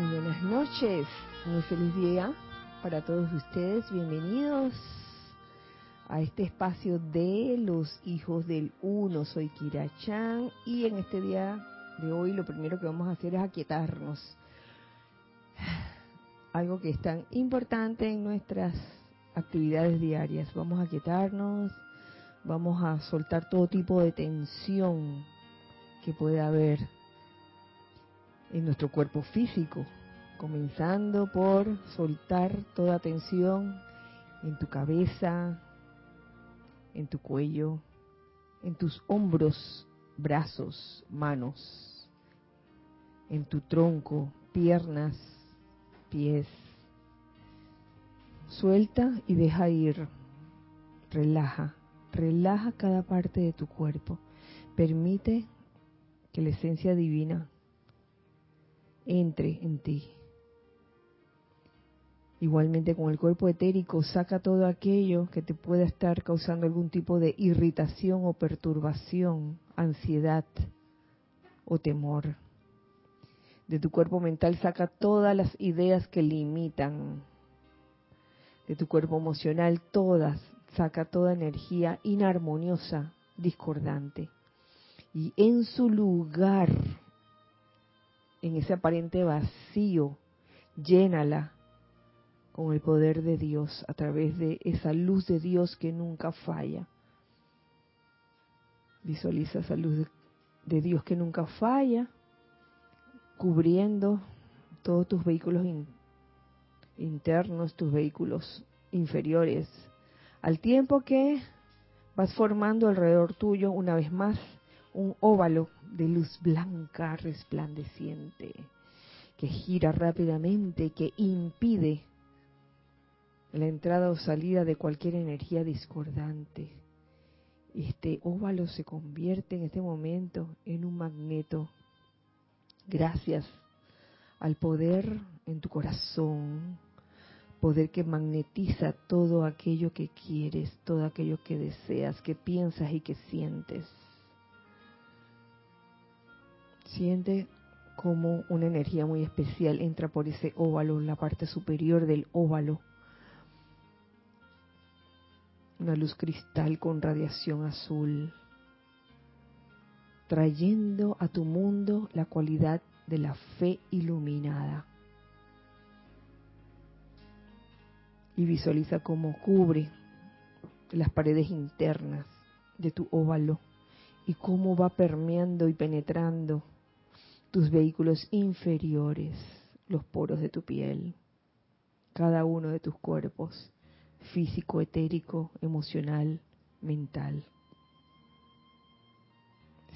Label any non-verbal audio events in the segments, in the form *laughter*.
Muy buenas noches, muy feliz día para todos ustedes. Bienvenidos a este espacio de los hijos del uno. Soy Kira Chan y en este día de hoy lo primero que vamos a hacer es aquietarnos. *sighs* Algo que es tan importante en nuestras actividades diarias. Vamos a aquietarnos, vamos a soltar todo tipo de tensión que pueda haber en nuestro cuerpo físico, comenzando por soltar toda tensión en tu cabeza, en tu cuello, en tus hombros, brazos, manos, en tu tronco, piernas, pies. Suelta y deja ir. Relaja, relaja cada parte de tu cuerpo. Permite que la esencia divina entre en ti. Igualmente con el cuerpo etérico, saca todo aquello que te pueda estar causando algún tipo de irritación o perturbación, ansiedad o temor. De tu cuerpo mental saca todas las ideas que limitan. De tu cuerpo emocional todas, saca toda energía inarmoniosa, discordante. Y en su lugar en ese aparente vacío, llénala con el poder de Dios a través de esa luz de Dios que nunca falla. Visualiza esa luz de, Dios que nunca falla, cubriendo todos tus vehículos internos, tus vehículos inferiores, al tiempo que vas formando alrededor tuyo una vez más un óvalo de luz blanca resplandeciente que gira rápidamente, que impide la entrada o salida de cualquier energía discordante. Este óvalo se convierte en este momento en un magneto gracias al poder en tu corazón, poder que magnetiza todo aquello que quieres, todo aquello que deseas, que piensas y que sientes. Siente como una energía muy especial entra por ese óvalo, la parte superior del óvalo. Una luz cristal con radiación azul, trayendo a tu mundo la cualidad de la fe iluminada. Y visualiza cómo cubre las paredes internas de tu óvalo y cómo va permeando y penetrando tus vehículos inferiores, los poros de tu piel, cada uno de tus cuerpos, físico, etérico, emocional, mental.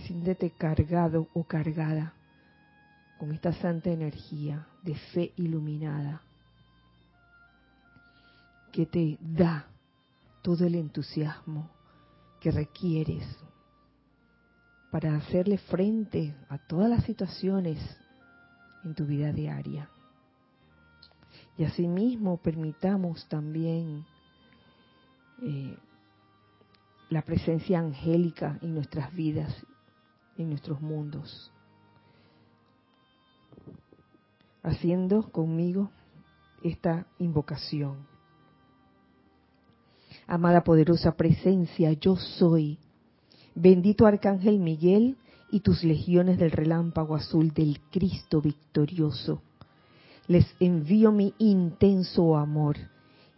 Siéntete cargado o cargada con esta santa energía de fe iluminada que te da todo el entusiasmo que requieres para hacerle frente a todas las situaciones en tu vida diaria. Y asimismo permitamos también eh, la presencia angélica en nuestras vidas, en nuestros mundos. Haciendo conmigo esta invocación. Amada poderosa presencia, yo soy Bendito Arcángel Miguel y tus legiones del relámpago azul del Cristo victorioso. Les envío mi intenso amor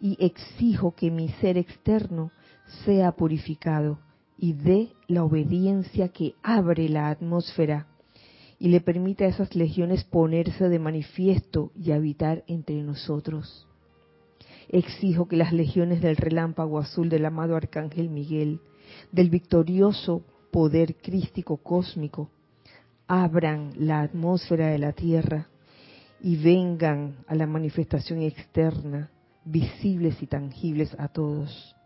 y exijo que mi ser externo sea purificado y dé la obediencia que abre la atmósfera y le permita a esas legiones ponerse de manifiesto y habitar entre nosotros. Exijo que las legiones del relámpago azul del amado Arcángel Miguel del victorioso poder crístico cósmico abran la atmósfera de la Tierra y vengan a la manifestación externa, visibles y tangibles a todos.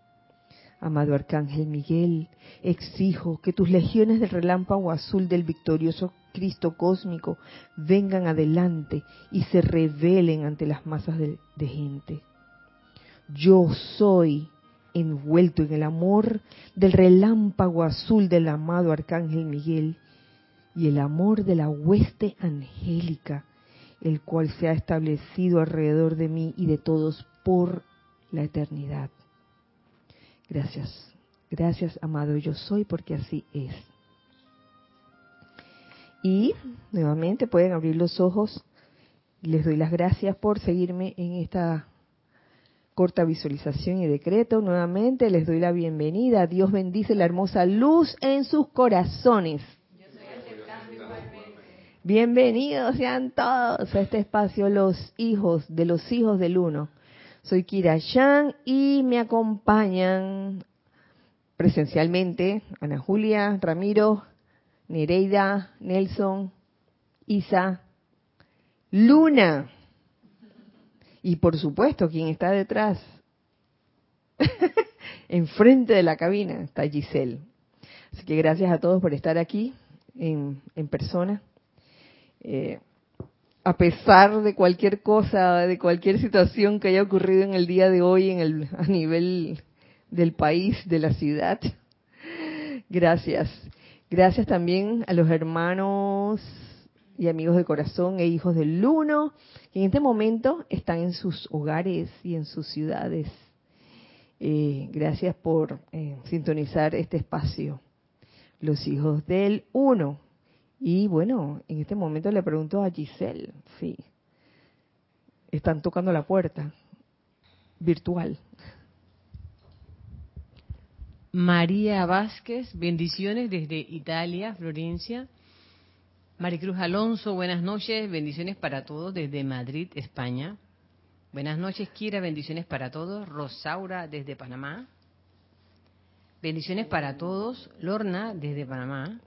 Amado Arcángel Miguel, exijo que tus legiones del relámpago azul del victorioso Cristo cósmico vengan adelante y se revelen ante las masas de, de gente. Yo soy envuelto en el amor del relámpago azul del amado Arcángel Miguel y el amor de la hueste angélica el cual se ha establecido alrededor de mí y de todos por la eternidad. Gracias, gracias amado yo soy porque así es. Y nuevamente pueden abrir los ojos. Les doy las gracias por seguirme en esta corta visualización y decreto. Nuevamente les doy la bienvenida. Dios bendice la hermosa luz en sus corazones. Bienvenidos sean todos a este espacio, los hijos de los hijos del uno. Soy Kira Yang y me acompañan presencialmente Ana Julia, Ramiro, Nereida, Nelson, Isa, Luna. Y por supuesto, quien está detrás, *laughs* enfrente de la cabina, está Giselle. Así que gracias a todos por estar aquí en, en persona. Eh, a pesar de cualquier cosa, de cualquier situación que haya ocurrido en el día de hoy en el, a nivel del país, de la ciudad. Gracias. Gracias también a los hermanos y amigos de corazón e hijos del Uno, que en este momento están en sus hogares y en sus ciudades. Eh, gracias por eh, sintonizar este espacio. Los hijos del Uno. Y bueno, en este momento le pregunto a Giselle, sí, están tocando la puerta virtual. María Vázquez, bendiciones desde Italia, Florencia. Maricruz Alonso, buenas noches, bendiciones para todos desde Madrid, España. Buenas noches, Kira, bendiciones para todos. Rosaura desde Panamá. Bendiciones para todos. Lorna desde Panamá.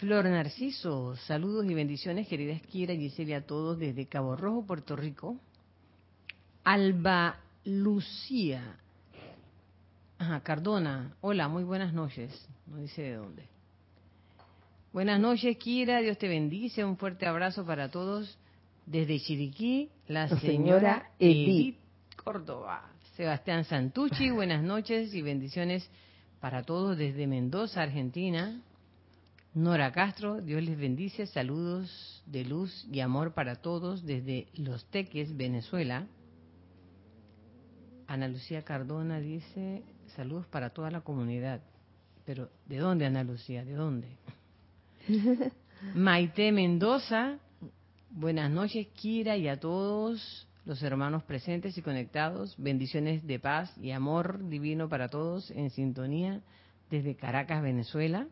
Flor Narciso, saludos y bendiciones, queridas Kira y Gisela, a todos desde Cabo Rojo, Puerto Rico. Alba Lucía, Ajá, Cardona, hola, muy buenas noches. No dice de dónde. Buenas noches, Kira, Dios te bendice. Un fuerte abrazo para todos desde Chiriquí, la, señora, Edith. Córdoba. Sebastián Santucci, *laughs* buenas noches y bendiciones para todos desde Mendoza, Argentina. Nora Castro, Dios les bendice. Saludos de luz y amor para todos desde Los Teques, Venezuela. Ana Lucía Cardona dice, saludos para toda la comunidad. Pero, ¿de dónde, Ana Lucía? ¿De dónde? *laughs* Maite Mendoza, buenas noches, Kira, y a todos los hermanos presentes y conectados. Bendiciones de paz y amor divino para todos en sintonía desde Caracas, Venezuela.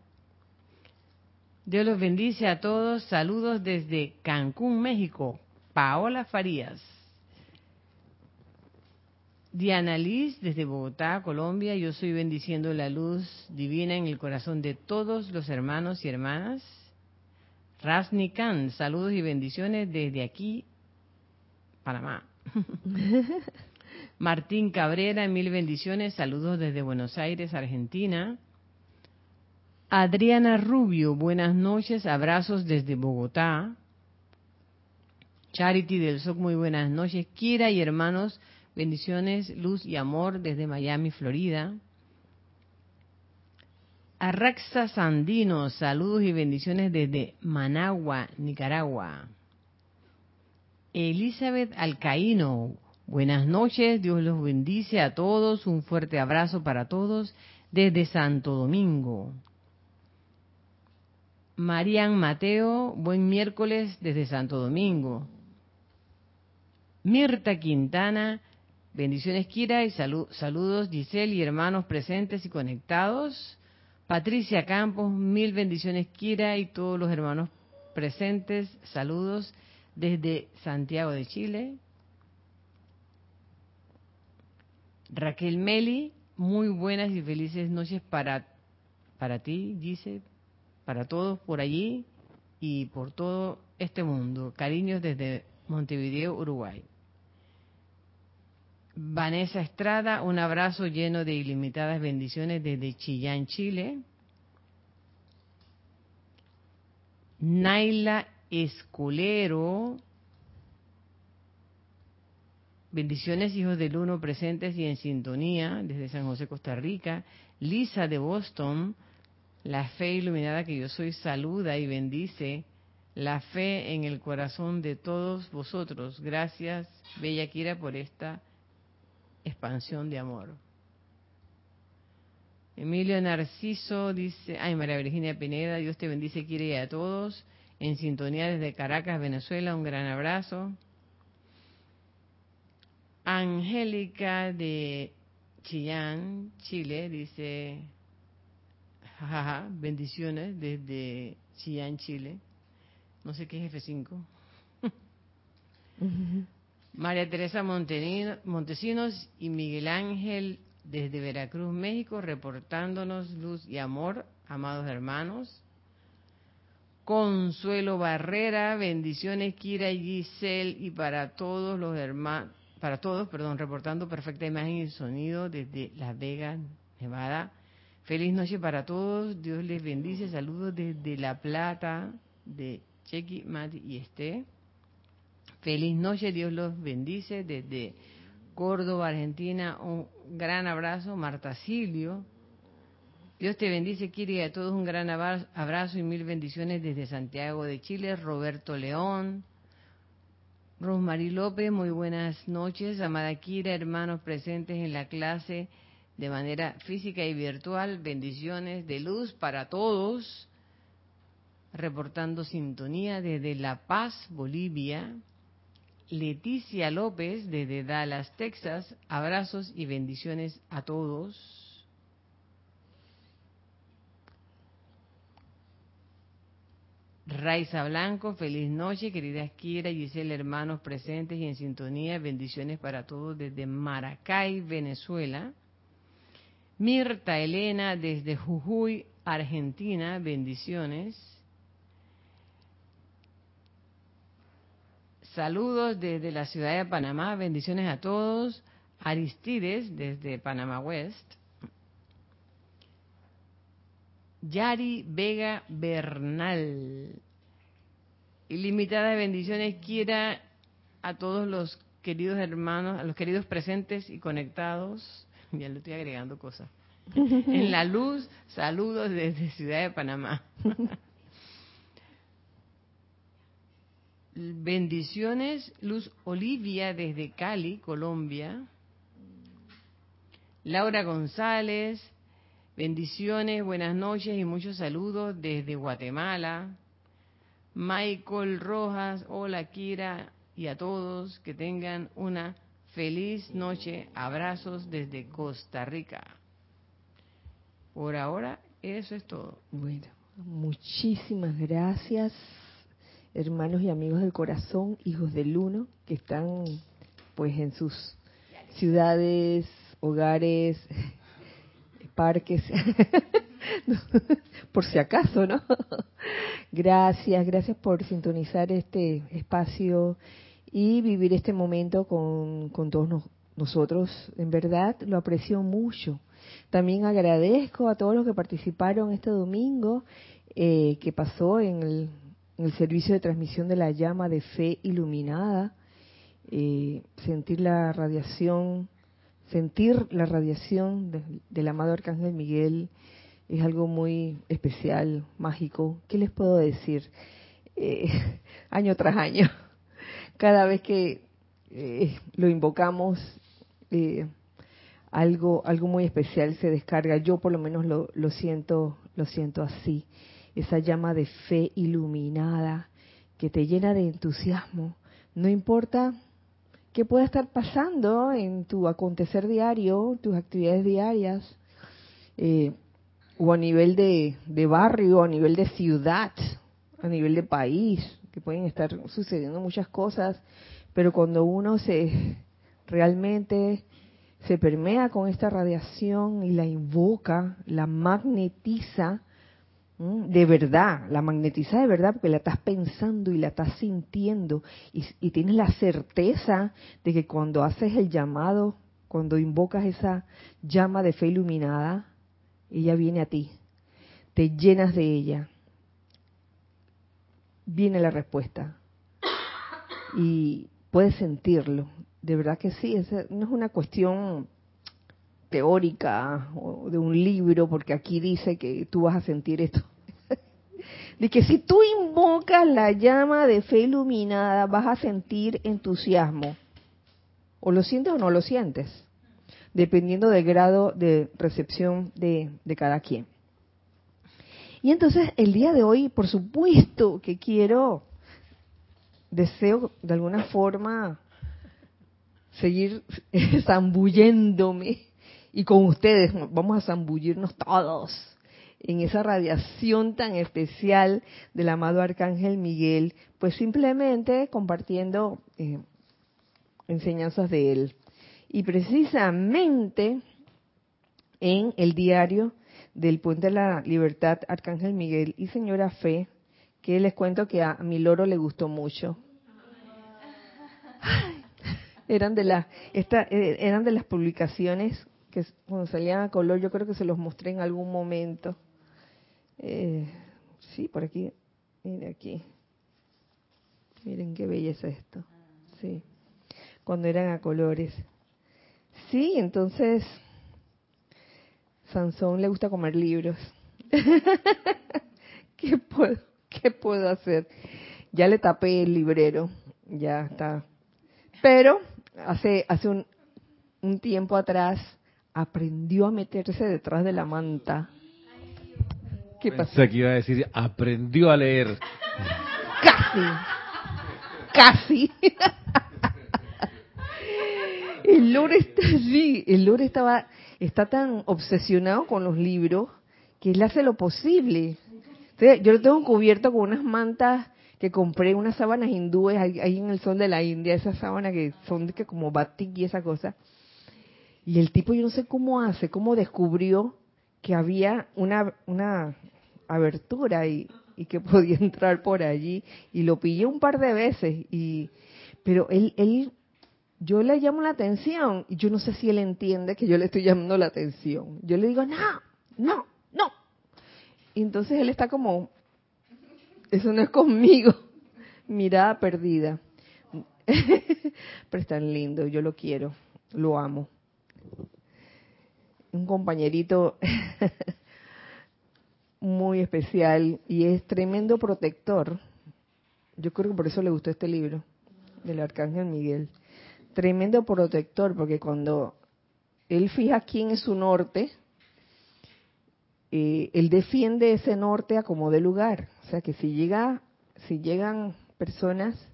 Dios los bendice a todos. Saludos desde Cancún, México. Paola Farías. Diana Liz, desde Bogotá, Colombia, yo soy bendiciendo la luz divina en el corazón de todos los hermanos y hermanas. Rasni Khan, saludos y bendiciones desde aquí, Panamá. *laughs* Martín Cabrera, mil bendiciones, saludos desde Buenos Aires, Argentina. Adriana Rubio, buenas noches, abrazos desde Bogotá. Charity del SOC, muy buenas noches. Kira y hermanos, Bendiciones, luz y amor desde Miami, Florida. Arraxa Sandino, saludos y bendiciones desde Managua, Nicaragua. Elizabeth Alcaíno, buenas noches, Dios los bendice a todos, un fuerte abrazo para todos desde Santo Domingo. Marian Mateo, buen miércoles desde Santo Domingo. Mirta Quintana, Bendiciones, Kira, y saludos, Giselle y hermanos presentes y conectados. Patricia Campos, mil bendiciones, Kira, y todos los hermanos presentes. Saludos desde Santiago de Chile. Raquel Meli, muy buenas y felices noches para, para ti, dice, para todos por allí y por todo este mundo. Cariños desde Montevideo, Uruguay. Vanessa Estrada, un abrazo lleno de ilimitadas bendiciones desde Chillán, Chile. Naila Escolero, bendiciones hijos del uno presentes y en sintonía desde San José, Costa Rica. Lisa de Boston, la fe iluminada que yo soy, saluda y bendice la fe en el corazón de todos vosotros. Gracias, Bella Kira, por esta expansión de amor. Emilio Narciso dice, ay María Virginia Pineda, Dios te bendice, quiere a todos. En sintonía desde Caracas, Venezuela, un gran abrazo. Angélica de Chillán, Chile, dice, jajaja, bendiciones desde Chillán, Chile. No sé qué es F5. *laughs* María Teresa Montesinos y Miguel Ángel desde Veracruz, México, reportándonos luz y amor, amados hermanos. Consuelo Barrera, bendiciones Kira y Giselle y para todos los hermanos, para todos, perdón, reportando perfecta imagen y sonido desde Las Vegas, Nevada. Feliz noche para todos, Dios les bendice, saludos desde La Plata, de Chequi, Mati y Esté. Feliz noche, Dios los bendice desde Córdoba, Argentina. Un gran abrazo, Marta Silvio. Dios te bendice, Kiri, a todos un gran abrazo y mil bendiciones desde Santiago de Chile. Roberto León. Rosmarie López, muy buenas noches. Amada Kira, hermanos presentes en la clase de manera física y virtual. Bendiciones de luz para todos. Reportando sintonía desde La Paz, Bolivia. Leticia López desde Dallas, Texas. Abrazos y bendiciones a todos. Raiza Blanco, feliz noche, querida Kira, Giselle, hermanos presentes y en sintonía, bendiciones para todos desde Maracay, Venezuela. Mirta Elena desde Jujuy, Argentina, bendiciones. Saludos desde la ciudad de Panamá, bendiciones a todos. Aristides desde Panamá West. Yari Vega Bernal. Ilimitadas bendiciones quiera a todos los queridos hermanos, a los queridos presentes y conectados. *laughs* Ya le estoy agregando cosas. *laughs* En la luz, saludos desde Ciudad de Panamá. *laughs* Bendiciones, Luz Olivia desde Cali, Colombia. Laura González, bendiciones, buenas noches y muchos saludos desde Guatemala. Michael Rojas, hola Kira y a todos que tengan una feliz noche. Abrazos desde Costa Rica. Por ahora, eso es todo. Bueno, muchísimas gracias hermanos y amigos del corazón, hijos del uno, que están pues en sus ciudades, hogares, *laughs* parques, *laughs* por si acaso, ¿no? *laughs* Gracias, gracias por sintonizar este espacio y vivir este momento con, con todos nosotros. En verdad lo aprecio mucho. También agradezco a todos los que participaron este domingo eh, que pasó en el en el servicio de transmisión de la llama de fe iluminada, eh, sentir la radiación, sentir la radiación del amado Arcángel Miguel es algo muy especial, mágico. ¿Qué les puedo decir? Eh, *laughs* año tras año, *laughs* cada vez que eh, lo invocamos, algo, algo muy especial se descarga. Yo por lo menos lo, lo siento, lo siento así esa llama de fe iluminada que te llena de entusiasmo. No importa qué pueda estar pasando en tu acontecer diario, tus actividades diarias, eh, o a nivel de, barrio, a nivel de ciudad, a nivel de país, que pueden estar sucediendo muchas cosas, pero cuando uno se realmente se permea con esta radiación y la invoca, la magnetiza, de verdad, la magnetiza de verdad porque la estás pensando y la estás sintiendo y, tienes la certeza de que cuando haces el llamado, cuando invocas esa llama de fe iluminada, ella viene a ti, te llenas de ella, viene la respuesta. Y puedes sentirlo, de verdad que sí, no es una cuestión teórica o de un libro, porque aquí dice que tú vas a sentir esto. De que si tú invocas la llama de fe iluminada, vas a sentir entusiasmo. O lo sientes o no lo sientes, dependiendo del grado de recepción de, de cada quien. Y entonces el día de hoy, por supuesto que quiero, deseo de alguna forma seguir *laughs* zambulléndome y con ustedes vamos a zambullirnos todos en esa radiación tan especial del amado Arcángel Miguel, pues simplemente compartiendo eh, enseñanzas de él. Y precisamente en el diario del Puente de la Libertad, Arcángel Miguel y Señora Fe, que les cuento que a mi loro le gustó mucho. eran de las eh, eran de las publicaciones que cuando salían a color, yo creo que se los mostré en algún momento. Eh, sí, por aquí, mire aquí. Miren qué belleza esto. Sí, cuando eran a colores. Sí, entonces Sansón le gusta comer libros. *laughs* ¿Qué puedo, ¿Qué puedo hacer? Ya le tapé el librero, ya está. Pero hace, hace un, un tiempo atrás aprendió a meterse detrás de la manta. ¿Qué pasó? Pensé que iba a decir, aprendió a leer. Casi. Casi. el lore está allí. El lore estaba, está tan obsesionado con los libros que él hace lo posible. yo lo tengo cubierto con unas mantas que compré, unas sábanas hindúes ahí, en el sol de la India, esas sábanas que son que como batik y esa cosa. Y el tipo, yo no sé cómo hace, cómo descubrió que había una, una abertura y, que *laughs* podía entrar por allí. Y lo pillé un par de veces. y Pero él, él, yo le llamo la atención y yo no sé si él entiende que yo le estoy llamando la atención. Yo le digo, no, no, no. Y entonces él está como, eso no es conmigo. *laughs* Mirada perdida. *laughs* Pero es tan lindo, yo lo quiero, lo amo un compañerito muy especial y es tremendo protector. Yo creo que por eso le gustó este libro del Arcángel Miguel. Tremendo protector, porque cuando él fija quién es su norte, eh, él defiende ese norte a como de lugar. O sea que si llega, si llegan personas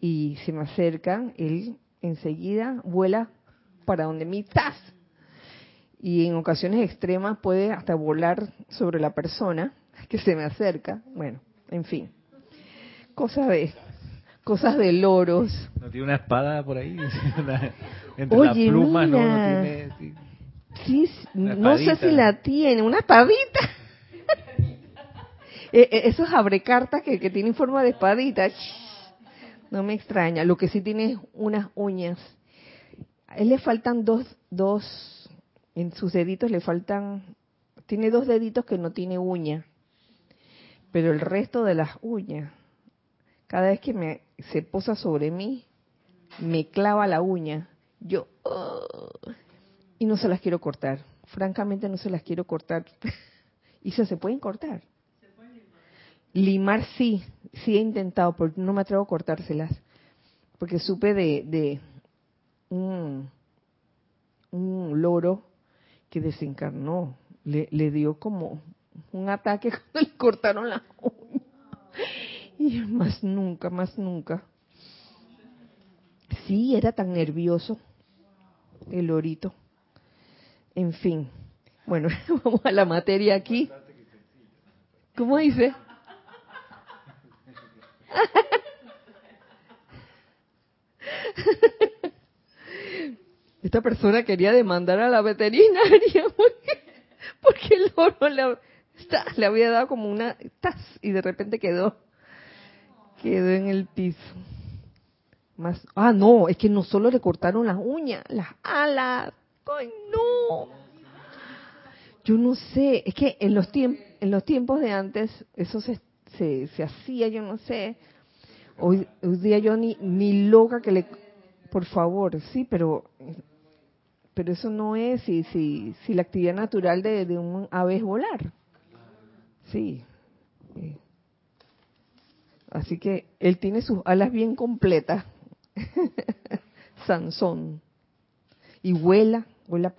y se me acercan, él enseguida vuela para donde mi estás y en ocasiones extremas puede hasta volar sobre la persona *laughs* que se me acerca. Bueno, en fin, cosas de cosas de loros. ¿No tiene una espada por ahí? *laughs* Entre Oye, las plumas, ¿no? ¿no? tiene, sí, no sé si la tiene, una espadita. E, *laughs* e, esos abrecartas que, que tienen forma de espadita. No me extraña. Lo que sí tiene es unas uñas. A él le faltan dos, dos en sus deditos le faltan, tiene dos deditos que no tiene uña, pero el resto de las uñas, cada vez que me, se posa sobre mí, me clava la uña. Yo, y no se las quiero cortar. Francamente no se las quiero cortar. *laughs* y se, se pueden cortar. limar? sí, sí he intentado, pero no me atrevo a cortárselas. Porque supe de, de un, un loro que desencarnó, le, le dio como un ataque *laughs* cuando le cortaron la uña. Y más nunca, más nunca. Sí, era tan nervioso el lorito. En fin. Bueno, *laughs* vamos a la materia aquí. ¿Cómo dice? *laughs* esta persona quería demandar a la veterinaria *laughs* porque, el loro le, había dado como una tas y de repente quedó quedó en el piso. Más, ah, no, es que no solo le cortaron las uñas, las alas. ¡Ay, no! Yo no sé, es que en los, tiempos en los tiempos de antes eso se, se, se hacía, yo no sé. Hoy, hoy día yo ni, ni loca que le... Por favor, sí, pero pero eso no es si, si, si la actividad natural de, un ave es volar. Sí, Eh, así que él tiene sus alas bien completas. *laughs* Sansón. Y vuela, vuela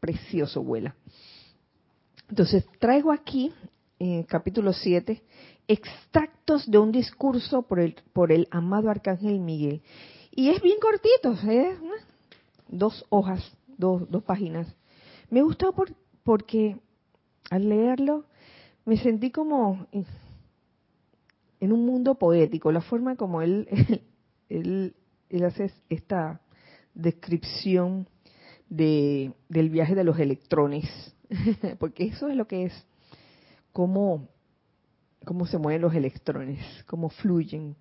precioso, vuela. Entonces, traigo aquí, en capítulo 7, extractos de un discurso por el, por el amado Arcángel Miguel. Y es bien cortito, ¿eh? dos hojas, dos, dos páginas. Me gustó por, porque al leerlo me sentí como en un mundo poético, la forma como él, *laughs* él, él hace esta descripción de, del viaje de los electrones, *laughs* porque eso es lo que es, cómo, cómo se mueven los electrones, cómo fluyen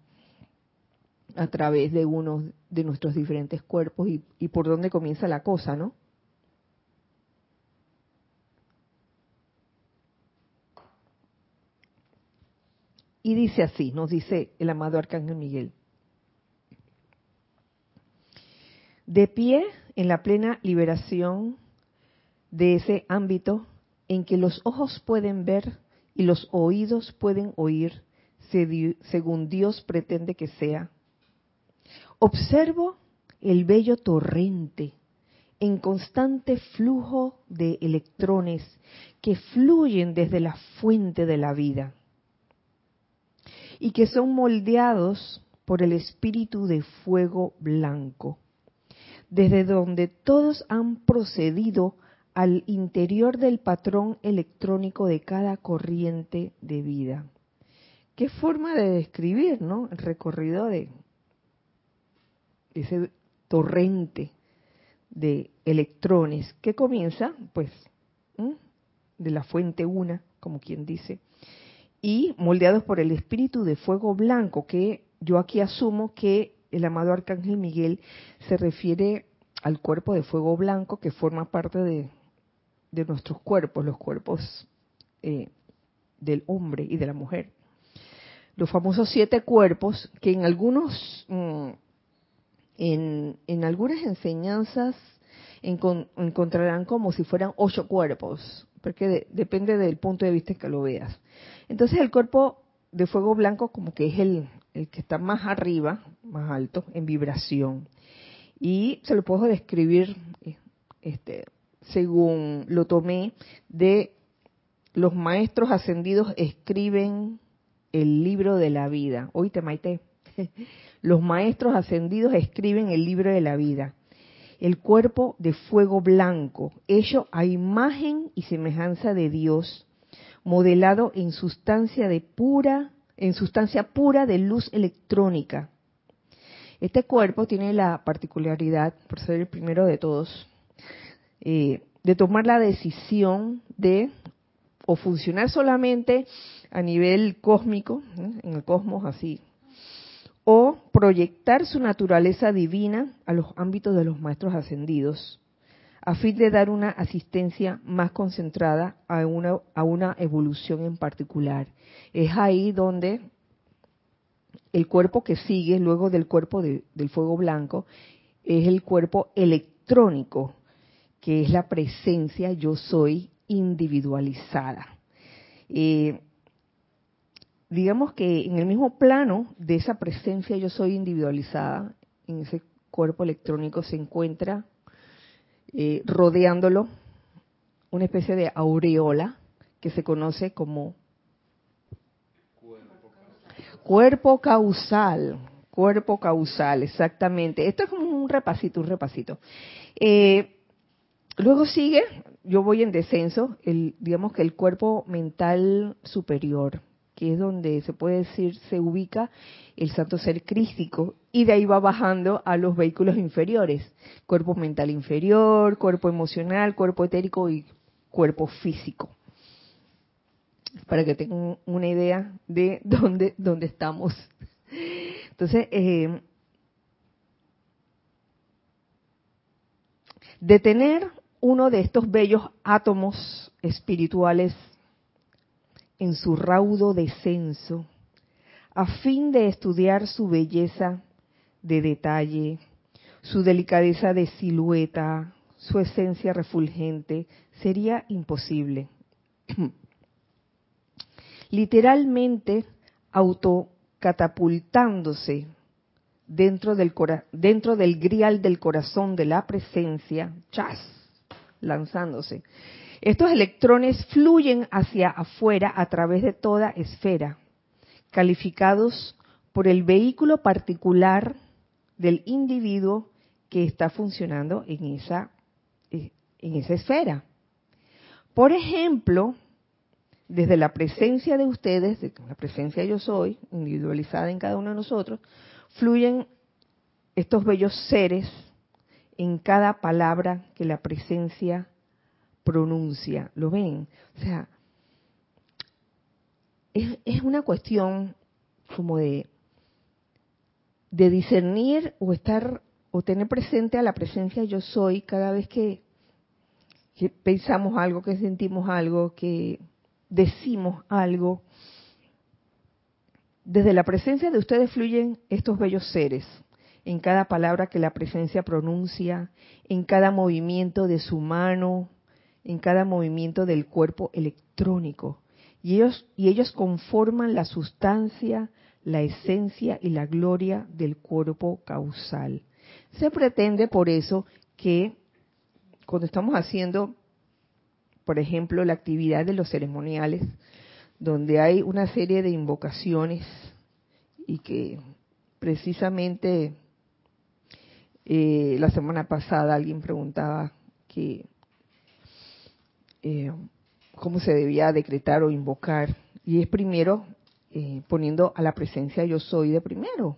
a través de uno de nuestros diferentes cuerpos y, y por dónde comienza la cosa, ¿no? Y dice así, nos dice el amado Arcángel Miguel. De pie en la plena liberación de ese ámbito en que los ojos pueden ver y los oídos pueden oír según Dios pretende que sea. Observo el bello torrente en constante flujo de electrones que fluyen desde la fuente de la vida y que son moldeados por el espíritu de fuego blanco, desde donde todos han procedido al interior del patrón electrónico de cada corriente de vida. Qué forma de describir, ¿no? El recorrido de ese torrente de electrones que comienza, pues, de la fuente una, como quien dice, y moldeados por el espíritu de fuego blanco, que yo aquí asumo que el amado Arcángel Miguel se refiere al cuerpo de fuego blanco que forma parte de, nuestros cuerpos, los cuerpos eh, del hombre y de la mujer. Los famosos siete cuerpos que en algunos, mm, en, en, algunas enseñanzas encontrarán como si fueran ocho cuerpos, porque depende del punto de vista que lo veas. Entonces el cuerpo de fuego blanco como que es el, el que está más arriba, más alto, en vibración. Y se lo puedo describir este, según lo tomé de los maestros ascendidos escriben el libro de la vida. Oíste, Maite. *laughs* Los maestros ascendidos escriben el libro de la vida. El cuerpo de fuego blanco, hecho a imagen y semejanza de Dios, modelado en sustancia de pura, en sustancia pura de luz electrónica. Este cuerpo tiene la particularidad, por ser el primero de todos, eh, de tomar la decisión de o funcionar solamente a nivel cósmico, en el cosmos así, o proyectar su naturaleza divina a los ámbitos de los maestros ascendidos, a fin de dar una asistencia más concentrada a una, a una evolución en particular. Es ahí donde el cuerpo que sigue luego del cuerpo del fuego blanco es el cuerpo electrónico, que es la presencia yo soy individualizada. Eh, digamos que en el mismo plano de esa presencia yo soy individualizada, en ese cuerpo electrónico se encuentra eh, rodeándolo una especie de aureola que se conoce como cuerpo causal. Cuerpo causal, exactamente. Esto es como un repasito, un repasito. Eh, luego sigue, yo voy en descenso, el, digamos que el cuerpo mental superior, que es donde se puede decir se ubica el santo ser crístico y de ahí va bajando a los vehículos inferiores, cuerpo mental inferior, cuerpo emocional, cuerpo etérico y cuerpo físico. Para que tengan una idea de *laughs* dónde, dónde estamos. Entonces, eh, de tener uno de estos bellos átomos espirituales en su raudo descenso, a fin de estudiar su belleza de detalle, su delicadeza de silueta, su esencia refulgente, sería imposible. *clears throat* literalmente autocatapultándose dentro del, dentro del grial del corazón de la presencia, chas, lanzándose. Estos electrones fluyen hacia afuera a través de toda esfera, calificados por el vehículo particular del individuo que está funcionando en esa, eh, en esa esfera. Por ejemplo, desde la presencia de ustedes, de la presencia yo soy, individualizada en cada uno de nosotros, fluyen estos bellos seres en cada palabra que la presencia pronuncia. ¿Lo ven? O sea, es, una cuestión como de, discernir o estar o tener presente a la presencia yo soy cada vez que pensamos algo, que sentimos algo, que decimos algo. Desde la presencia de ustedes fluyen estos bellos seres, en cada palabra que la presencia pronuncia, en cada movimiento de su mano, en cada movimiento del cuerpo electrónico. Y ellos, y ellos conforman la sustancia, la esencia y la gloria del cuerpo causal. Se pretende por eso que cuando estamos haciendo, por ejemplo, la actividad de los ceremoniales, donde hay una serie de invocaciones y que precisamente eh, la semana pasada alguien preguntaba que eh, cómo se debía decretar o invocar. Y es primero eh, poniendo a la presencia yo soy de primero,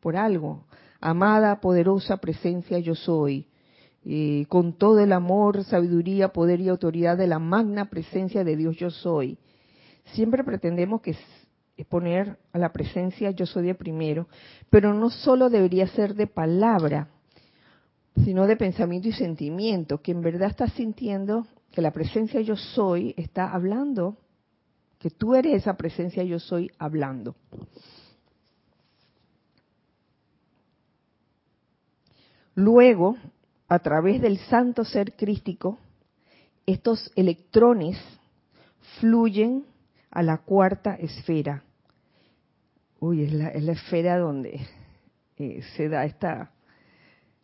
por algo. Amada, poderosa presencia yo soy, con todo el amor, sabiduría, poder y autoridad de la magna presencia de Dios yo soy. Siempre pretendemos que poner a la presencia yo soy de primero, pero no solo debería ser de palabra, sino de pensamiento y sentimiento, que en verdad estás sintiendo que la presencia yo soy está hablando, que tú eres esa presencia yo soy hablando. Luego, a través del santo ser crístico, estos electrones fluyen a la cuarta esfera. Uy, es la, esfera donde eh, se da esta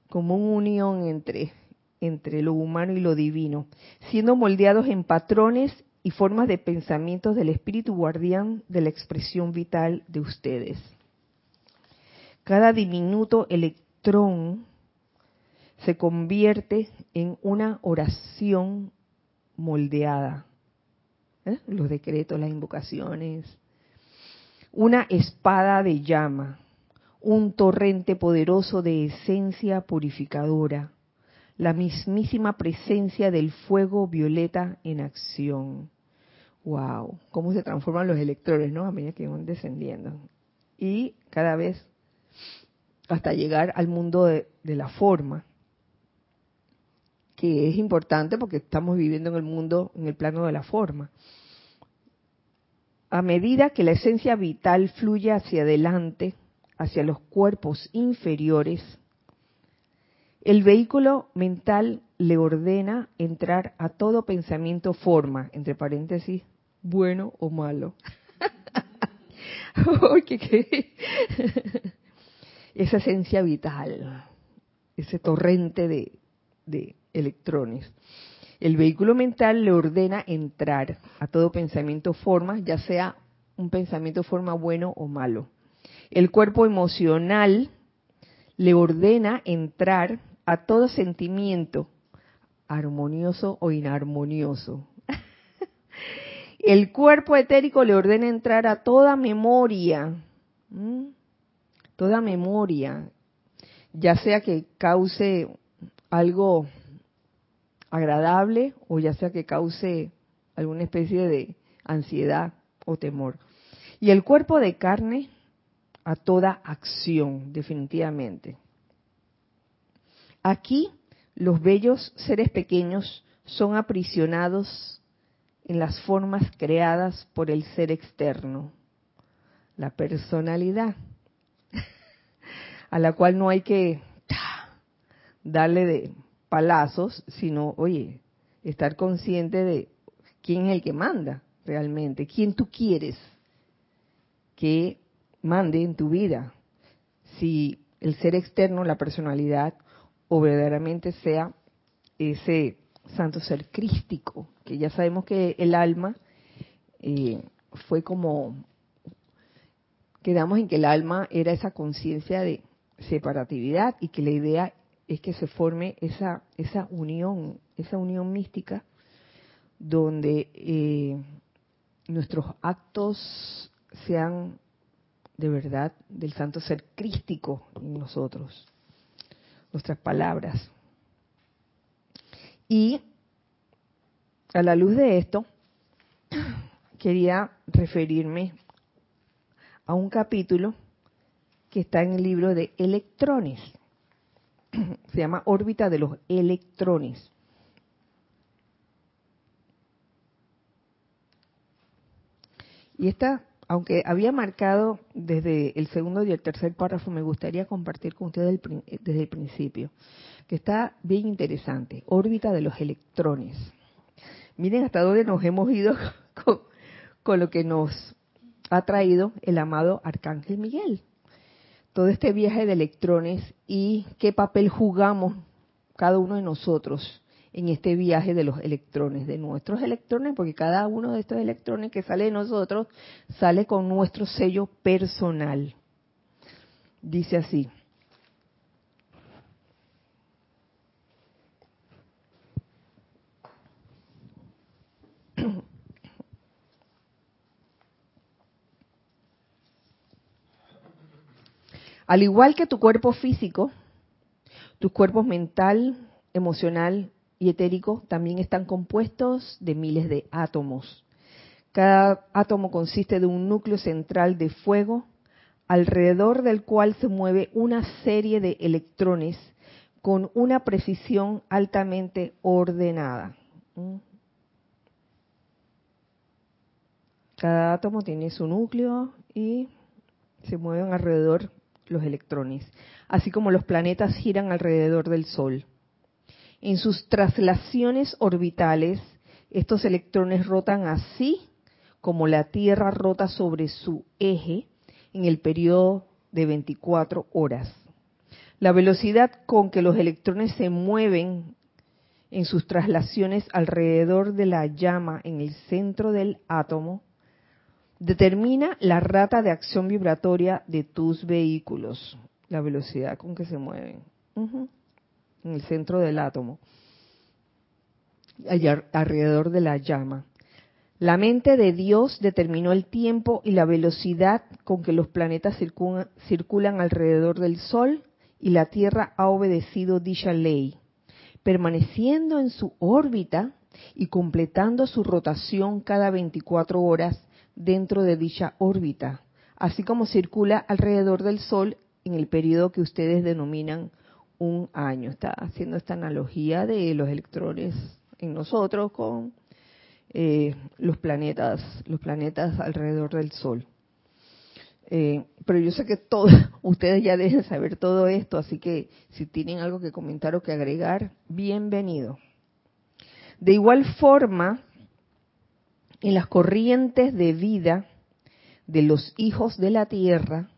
como una unión entre entre lo humano y lo divino, siendo moldeados en patrones y formas de pensamientos del espíritu guardián de la expresión vital de ustedes. Cada diminuto electrón se convierte en una oración moldeada. ¿Eh? Los decretos, las invocaciones. Una espada de llama, un torrente poderoso de esencia purificadora, la mismísima presencia del fuego violeta en acción. Wow, cómo se transforman los electrones, ¿no? A medida que van descendiendo. Y cada vez hasta llegar al mundo de, de la forma, que es importante porque estamos viviendo en el mundo, en el plano de la forma. A medida que la esencia vital fluye hacia adelante, hacia los cuerpos inferiores, el vehículo mental le ordena entrar a todo pensamiento forma, entre paréntesis, bueno o malo. *laughs* *laughs* Esa esencia vital, ese torrente de, de electrones. El vehículo mental le ordena entrar a todo pensamiento forma, ya sea un pensamiento forma bueno o malo. El cuerpo emocional le ordena entrar a todo sentimiento, armonioso o inarmonioso. El cuerpo etérico le ordena entrar a toda memoria, toda memoria, ya sea que cause algo agradable o ya sea que cause alguna especie de ansiedad o temor. Y el cuerpo de carne a toda acción, definitivamente. Aquí los bellos seres pequeños son aprisionados en las formas creadas por el ser externo, la personalidad, a la cual no hay que darle de palazos, sino, oye, estar consciente de quién es el que manda, realmente? ¿Quién tú quieres que mande en tu vida? Si el ser externo, la personalidad, o verdaderamente sea ese santo ser crístico, que ya sabemos que el alma eh, fue como, quedamos en que el alma era esa conciencia de separatividad y que la idea es que se forme esa, esa unión, esa unión mística donde eh, nuestros actos sean de verdad del santo ser crístico en nosotros, nuestras palabras. Y a la luz de esto, *clears throat* quería referirme a un capítulo que está en el libro de electrones. *clears throat* Se llama órbita de los electrones. Y esta, aunque había marcado desde el segundo y el tercer párrafo, me gustaría compartir con ustedes desde el principio, que está bien interesante. Órbita de los electrones. Miren hasta dónde nos hemos ido *laughs* con, con lo que nos ha traído el amado Arcángel Miguel. Todo este viaje de electrones y qué papel jugamos cada uno de nosotros en este viaje de los electrones, de nuestros electrones, porque cada uno de estos electrones que sale de nosotros sale con nuestro sello personal. Dice así. Al igual que tu cuerpo físico, tus cuerpos mental, emocional y etérico también están compuestos de miles de átomos. Cada átomo consiste de un núcleo central de fuego alrededor del cual se mueve una serie de electrones con una precisión altamente ordenada. Cada átomo tiene su núcleo y se mueven alrededor los electrones, así como los planetas giran alrededor del Sol. En sus traslaciones orbitales, estos electrones rotan así como la Tierra rota sobre su eje en el periodo de 24 horas. La velocidad con que los electrones se mueven en sus traslaciones alrededor de la llama en el centro del átomo determina la rata de acción vibratoria de tus vehículos, la velocidad con que se mueven en el centro del átomo, alrededor de la llama. La mente de Dios determinó el tiempo y la velocidad con que los planetas circulan alrededor del Sol y la Tierra ha obedecido dicha ley, permaneciendo en su órbita y completando su rotación cada 24 horas dentro de dicha órbita, así como circula alrededor del Sol en el periodo que ustedes denominan un año. Está haciendo esta analogía de los electrones en nosotros con eh, los planetas, los planetas alrededor del Sol. Eh, pero yo sé que todos *laughs* ustedes ya deben saber todo esto, así que si tienen algo que comentar o que agregar, bienvenido. De igual forma, en las corrientes de vida de los hijos de la tierra,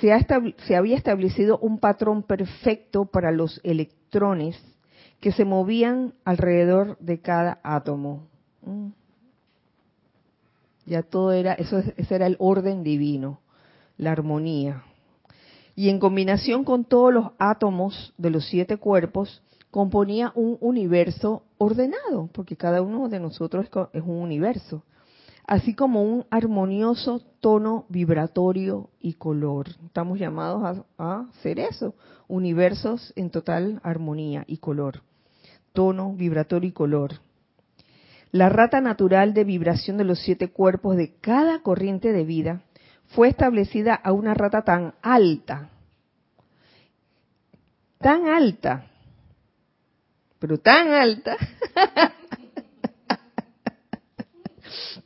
se, había establecido un patrón perfecto para los electrones que se movían alrededor de cada átomo. Mm. Ya todo era, eso, ese era el orden divino, la armonía. Y en combinación con todos los átomos de los siete cuerpos, componía un universo ordenado, porque cada uno de nosotros es un universo así como un armonioso tono vibratorio y color. Estamos llamados a, hacer eso, universos en total armonía y color, tono vibratorio y color. La rata natural de vibración de los siete cuerpos de cada corriente de vida fue establecida a una rata tan alta, tan alta, pero tan alta, *laughs* *laughs*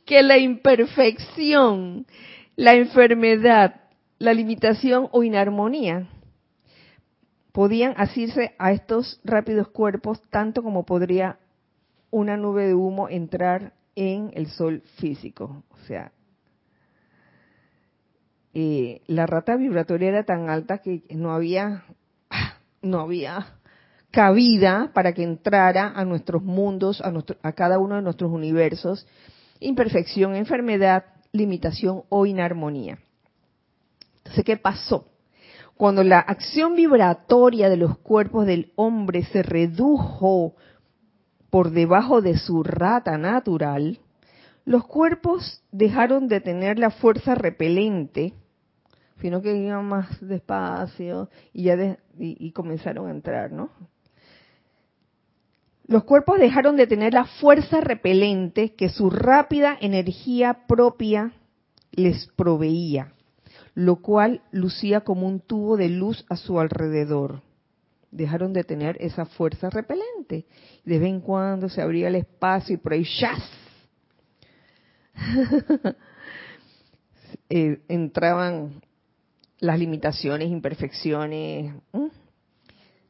que la imperfección, la enfermedad, la limitación o inarmonía podían asirse a estos rápidos cuerpos tanto como podría una nube de humo entrar en el sol físico. O sea, eh, la rata vibratoria era tan alta que no había, *sighs* no había cabida para que entrara a nuestros mundos, a, nuestro, a cada uno de nuestros universos, imperfección, enfermedad, limitación o inarmonía. Entonces, ¿qué pasó? Cuando la acción vibratoria de los cuerpos del hombre se redujo por debajo de su rata natural, los cuerpos dejaron de tener la fuerza repelente, sino que iban más despacio y ya y comenzaron a entrar, ¿no? Los cuerpos dejaron de tener la fuerza repelente que su rápida energía propia les proveía, lo cual lucía como un tubo de luz a su alrededor. Dejaron de tener esa fuerza repelente. De vez en cuando se abría el espacio y por ahí ¡chas! *laughs* Eh, entraban las limitaciones, imperfecciones,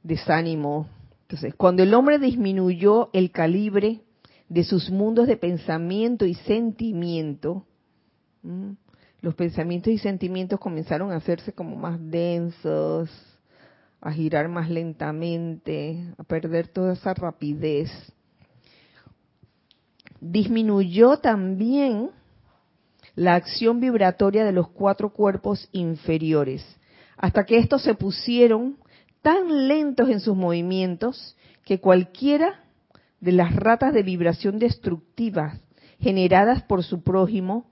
desánimo, entonces, cuando el hombre disminuyó el calibre de sus mundos de pensamiento y sentimiento, los pensamientos y sentimientos comenzaron a hacerse como más densos, a girar más lentamente, a perder toda esa rapidez. Disminuyó también la acción vibratoria de los cuatro cuerpos inferiores, hasta que estos se pusieron tan lentos en sus movimientos que cualquiera de las ratas de vibración destructiva generadas por su prójimo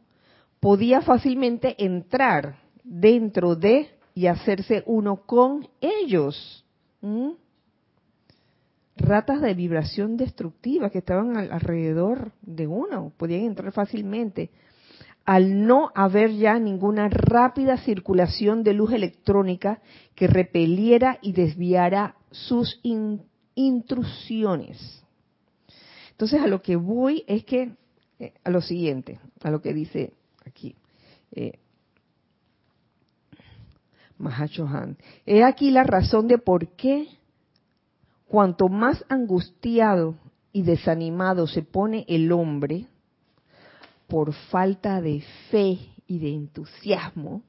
podía fácilmente entrar dentro de y hacerse uno con ellos. Ratas de vibración destructiva que estaban alrededor de uno, podían entrar fácilmente al no haber ya ninguna rápida circulación de luz electrónica que repeliera y desviara sus intrusiones. Entonces a lo que voy es que, eh, a lo siguiente, a lo que dice aquí, eh, Mahachohan, he aquí la razón de por qué cuanto más angustiado y desanimado se pone el hombre, por falta de fe y de entusiasmo,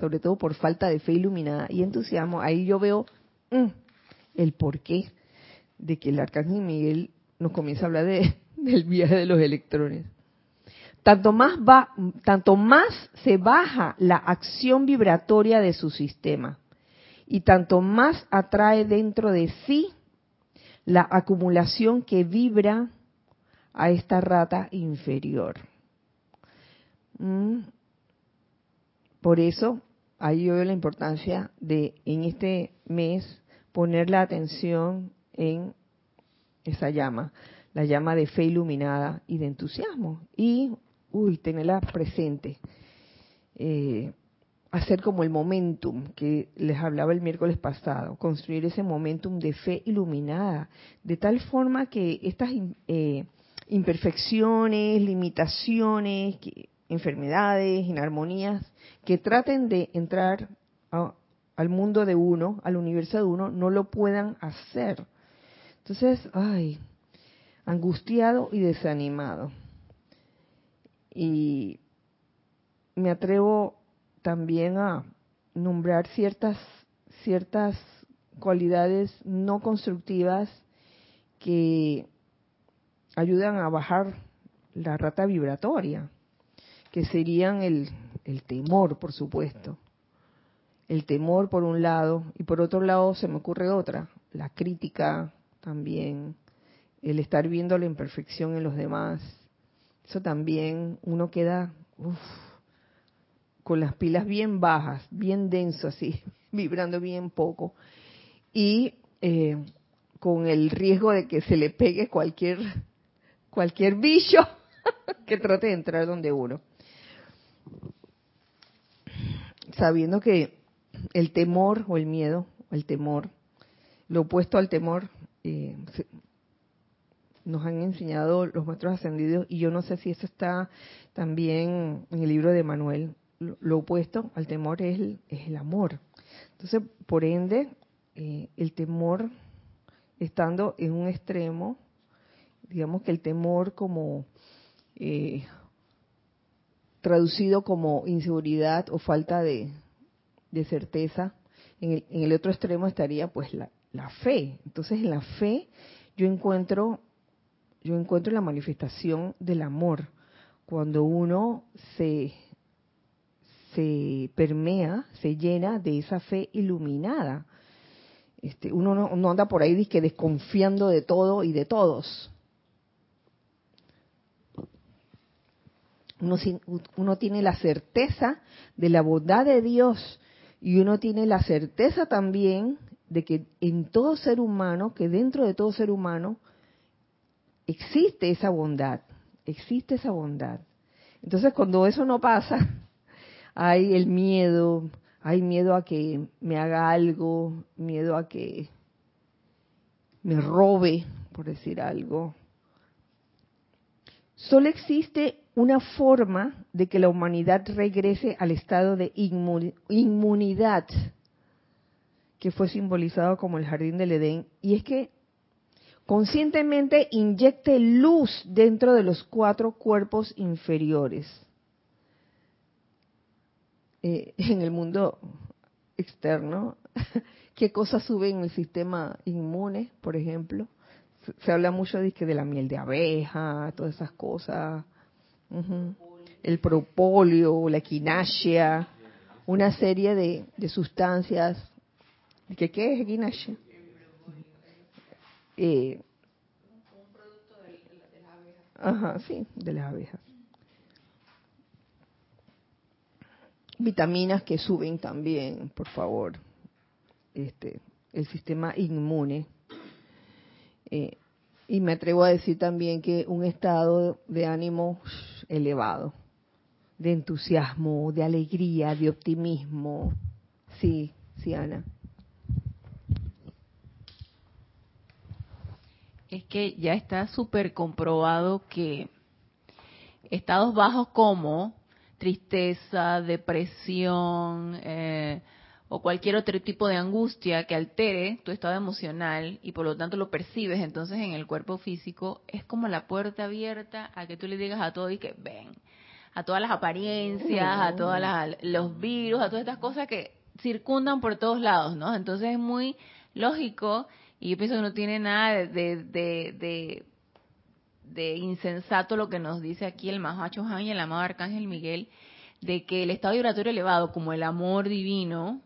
sobre todo por falta de fe iluminada y entusiasmo, ahí yo veo mm, el porqué de que el arcángel Miguel nos comienza a hablar de, *laughs* del viaje de los electrones. Tanto más, va, tanto más se baja la acción vibratoria de su sistema y tanto más atrae dentro de sí la acumulación que vibra a esta rata inferior. Mm. Por eso, ahí yo veo la importancia de en este mes poner la atención en esa llama, la llama de fe iluminada y de entusiasmo. Y, uy, tenerla presente. Eh, hacer como el momentum que les hablaba el miércoles pasado, construir ese momentum de fe iluminada, de tal forma que estas eh, imperfecciones, limitaciones, enfermedades, inarmonías, que traten de entrar al mundo de uno, al universo de uno, no lo puedan hacer. Entonces, ay, angustiado y desanimado. Y me atrevo también a nombrar ciertas ciertas cualidades no constructivas que ayudan a bajar la rata vibratoria, que serían el, temor, por supuesto. El temor por un lado, y por otro lado se me ocurre otra, la crítica también, el estar viendo la imperfección en los demás. Eso también uno queda con las pilas bien bajas, bien denso así, *laughs* vibrando bien poco. Y eh, con el riesgo de que se le pegue cualquier cualquier bicho *laughs* que trate de entrar donde uno. Sabiendo que el temor o el miedo, el temor, lo opuesto al temor, eh, nos han enseñado los maestros ascendidos, y yo no sé si eso está también en el libro de Manuel. Lo, opuesto al temor es el, es el amor. Entonces, por ende, eh, el temor, estando en un extremo, digamos que el temor como eh, traducido como inseguridad o falta de, certeza. En el, otro extremo estaría pues la, fe. Entonces en la fe yo encuentro, yo encuentro la manifestación del amor. Cuando uno se, se permea, se llena de esa fe iluminada. Este, uno no, anda por ahí que desconfiando de todo y de todos. Uno, tiene la certeza de la bondad de Dios y uno tiene la certeza también de que en todo ser humano, que dentro de todo ser humano, existe esa bondad, existe esa bondad. Entonces cuando eso no pasa, *laughs* hay el miedo, hay miedo a que me haga algo, miedo a que me robe, por decir algo. Solo existe una forma de que la humanidad regrese al estado de inmunidad que fue simbolizado como el jardín del Edén, y es que conscientemente inyecte luz dentro de los cuatro cuerpos inferiores. Eh, *laughs* en el mundo externo, *laughs* ¿qué cosas suben en el sistema inmune, por ejemplo? Se, habla mucho de, de la miel de abeja, todas esas cosas, el propóleo, la equinacia, una serie de, de sustancias ¿Qué, qué es Guinache? Eh, un producto de, abejas. Ajá, sí, de las abejas. Vitaminas que suben también, por favor. Este, el sistema inmune. Eh, y me atrevo a decir también que un estado de ánimo elevado, de entusiasmo, de alegría, de optimismo. Sí, sí, Ana. es que ya está súper comprobado que estados bajos como tristeza, depresión eh, o cualquier otro tipo de angustia que altere tu estado emocional y por lo tanto lo percibes entonces en el cuerpo físico, es como la puerta abierta a que tú le digas a todo y que ven, a todas las apariencias, a todos los virus, a todas estas cosas que circundan por todos lados, ¿no? Entonces es muy lógico y yo pienso que no tiene nada de, de, de, insensato lo que nos dice aquí el Mahacho Han y el amado Arcángel Miguel, de que el estado vibratorio elevado, como el amor divino,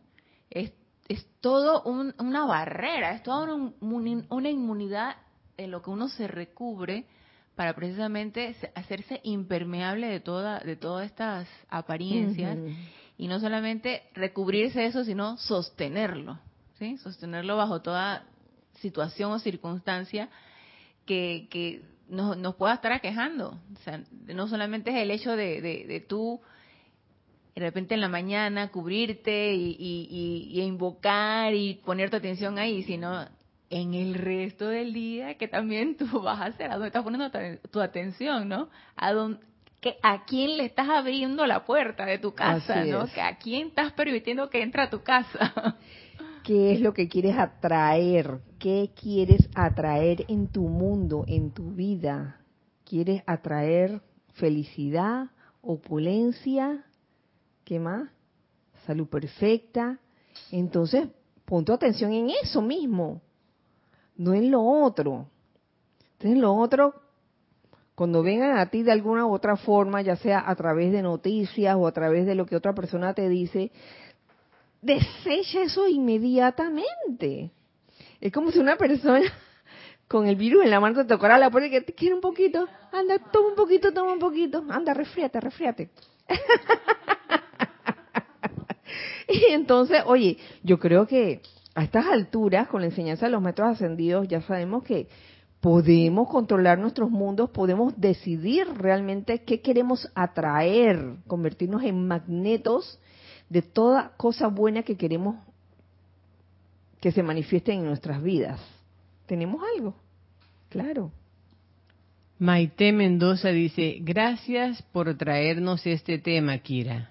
es, es todo una barrera, es toda una, inmunidad en lo que uno se recubre para precisamente hacerse impermeable de toda de todas estas apariencias y no solamente recubrirse eso sino sostenerlo sí sostenerlo bajo toda situación o circunstancia que, que nos, nos, pueda estar aquejando. O sea, no solamente es el hecho de, de, tú de repente en la mañana cubrirte y, y, invocar y poner tu atención ahí, sino en el resto del día que también tú *laughs* vas a hacer, a dónde estás poniendo tu atención, ¿no? A dónde, que a quién le estás abriendo la puerta de tu casa, ¿no? Que a quién estás permitiendo que entre a tu casa. *laughs* ¿Qué es lo que quieres atraer? ¿Qué quieres atraer en tu mundo, en tu vida? ¿Quieres atraer felicidad, opulencia? ¿Qué más? Salud perfecta. Entonces, pon tu atención en eso mismo, no en lo otro. Entonces, lo otro, cuando vengan a ti de alguna u otra forma, ya sea a través de noticias o a través de lo que otra persona te dice, desecha eso inmediatamente. Es como si una persona *laughs* con el virus en la mano te tocara la puerta y que te quiere un poquito, anda, toma un poquito, toma un poquito, anda, resfriate, resfriate. *laughs* *laughs* y entonces, oye, yo creo que a estas alturas, con la enseñanza de los metros ascendidos, ya sabemos que podemos controlar nuestros mundos, podemos decidir realmente qué queremos atraer, convertirnos en magnetos de toda cosa buena que queremos que se manifieste en nuestras vidas. ¿Tenemos algo? Claro. Maite Mendoza dice, gracias por traernos este tema, Kira.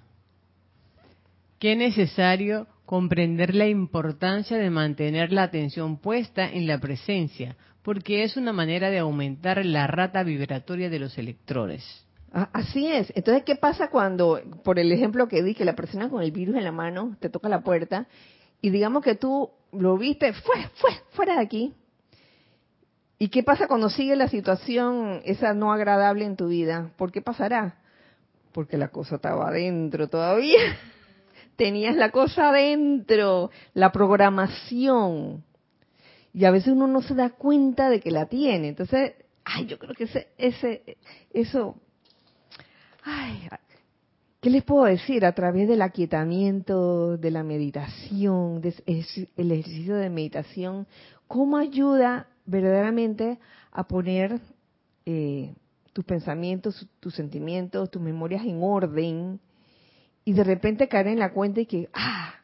Qué necesario comprender la importancia de mantener la atención puesta en la presencia, porque es una manera de aumentar la rata vibratoria de los electrones. Ah, así es. Entonces, ¿qué pasa cuando, por el ejemplo que di, que la persona con el virus en la mano te toca la puerta y digamos que tú lo viste, fue, fue, fuera de aquí. ¿Y qué pasa cuando sigue la situación esa no agradable en tu vida? ¿Por qué pasará? Porque la cosa estaba adentro todavía. Tenías la cosa adentro, la programación. Y a veces uno no se da cuenta de que la tiene. Entonces, ay, yo creo que ese, ese, eso, ay, ¿qué les puedo decir? A través del aquietamiento, de la meditación, el ejercicio de meditación, ¿cómo ayuda verdaderamente a poner eh, tus pensamientos, tus sentimientos, tus memorias en orden y de repente caer en la cuenta y que, ah,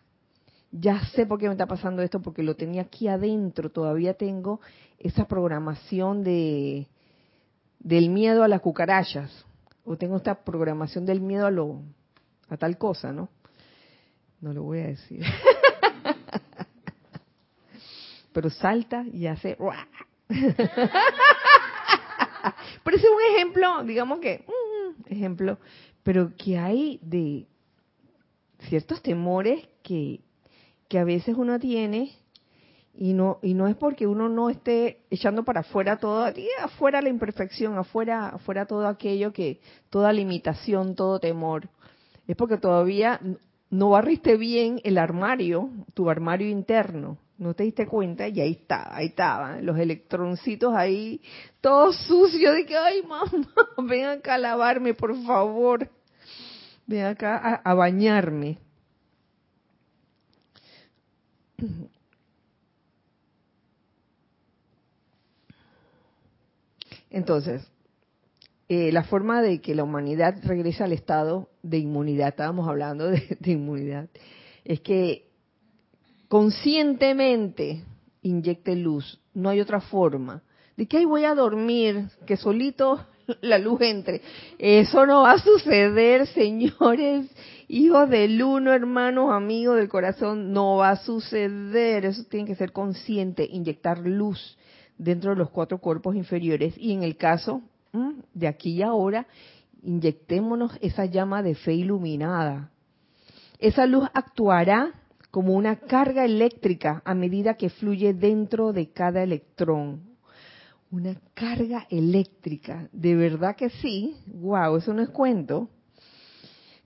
ya sé por qué me está pasando esto, porque lo tenía aquí adentro, todavía tengo esa programación de del miedo a las cucarachas, o tengo esta programación del miedo a lo a tal cosa, ¿no? No lo voy a decir. *laughs* Pero salta y hace *laughs* Pero ese es un ejemplo, digamos que, mm, ejemplo, pero que hay de ciertos temores que, que a veces uno tiene y no y no es porque uno no esté echando para afuera todo afuera la imperfección afuera afuera todo aquello que toda limitación todo temor. Es porque todavía no barriste bien el armario tu armario interno. No te diste cuenta y ahí está ahí estaban los electroncitos ahí todos sucios de que ay mamá *laughs* ven acá a lavarme por favor ven acá a bañarme entonces, eh, la forma de que la humanidad regrese al estado de inmunidad, estábamos hablando de, inmunidad, es que conscientemente inyecte luz, no hay otra forma. De que ahí voy a dormir, que solito *laughs* la luz entre. Eso no va a suceder, *laughs* señores, hijos del uno, hermanos, amigos del corazón, no va a suceder. Eso tiene que ser consciente, inyectar luz dentro de los cuatro cuerpos inferiores y en el caso de aquí y ahora, inyectémonos esa llama de fe iluminada. Esa luz actuará como una carga eléctrica a medida que fluye dentro de cada electrón. Una carga eléctrica, de verdad que sí, wow, eso no es cuento,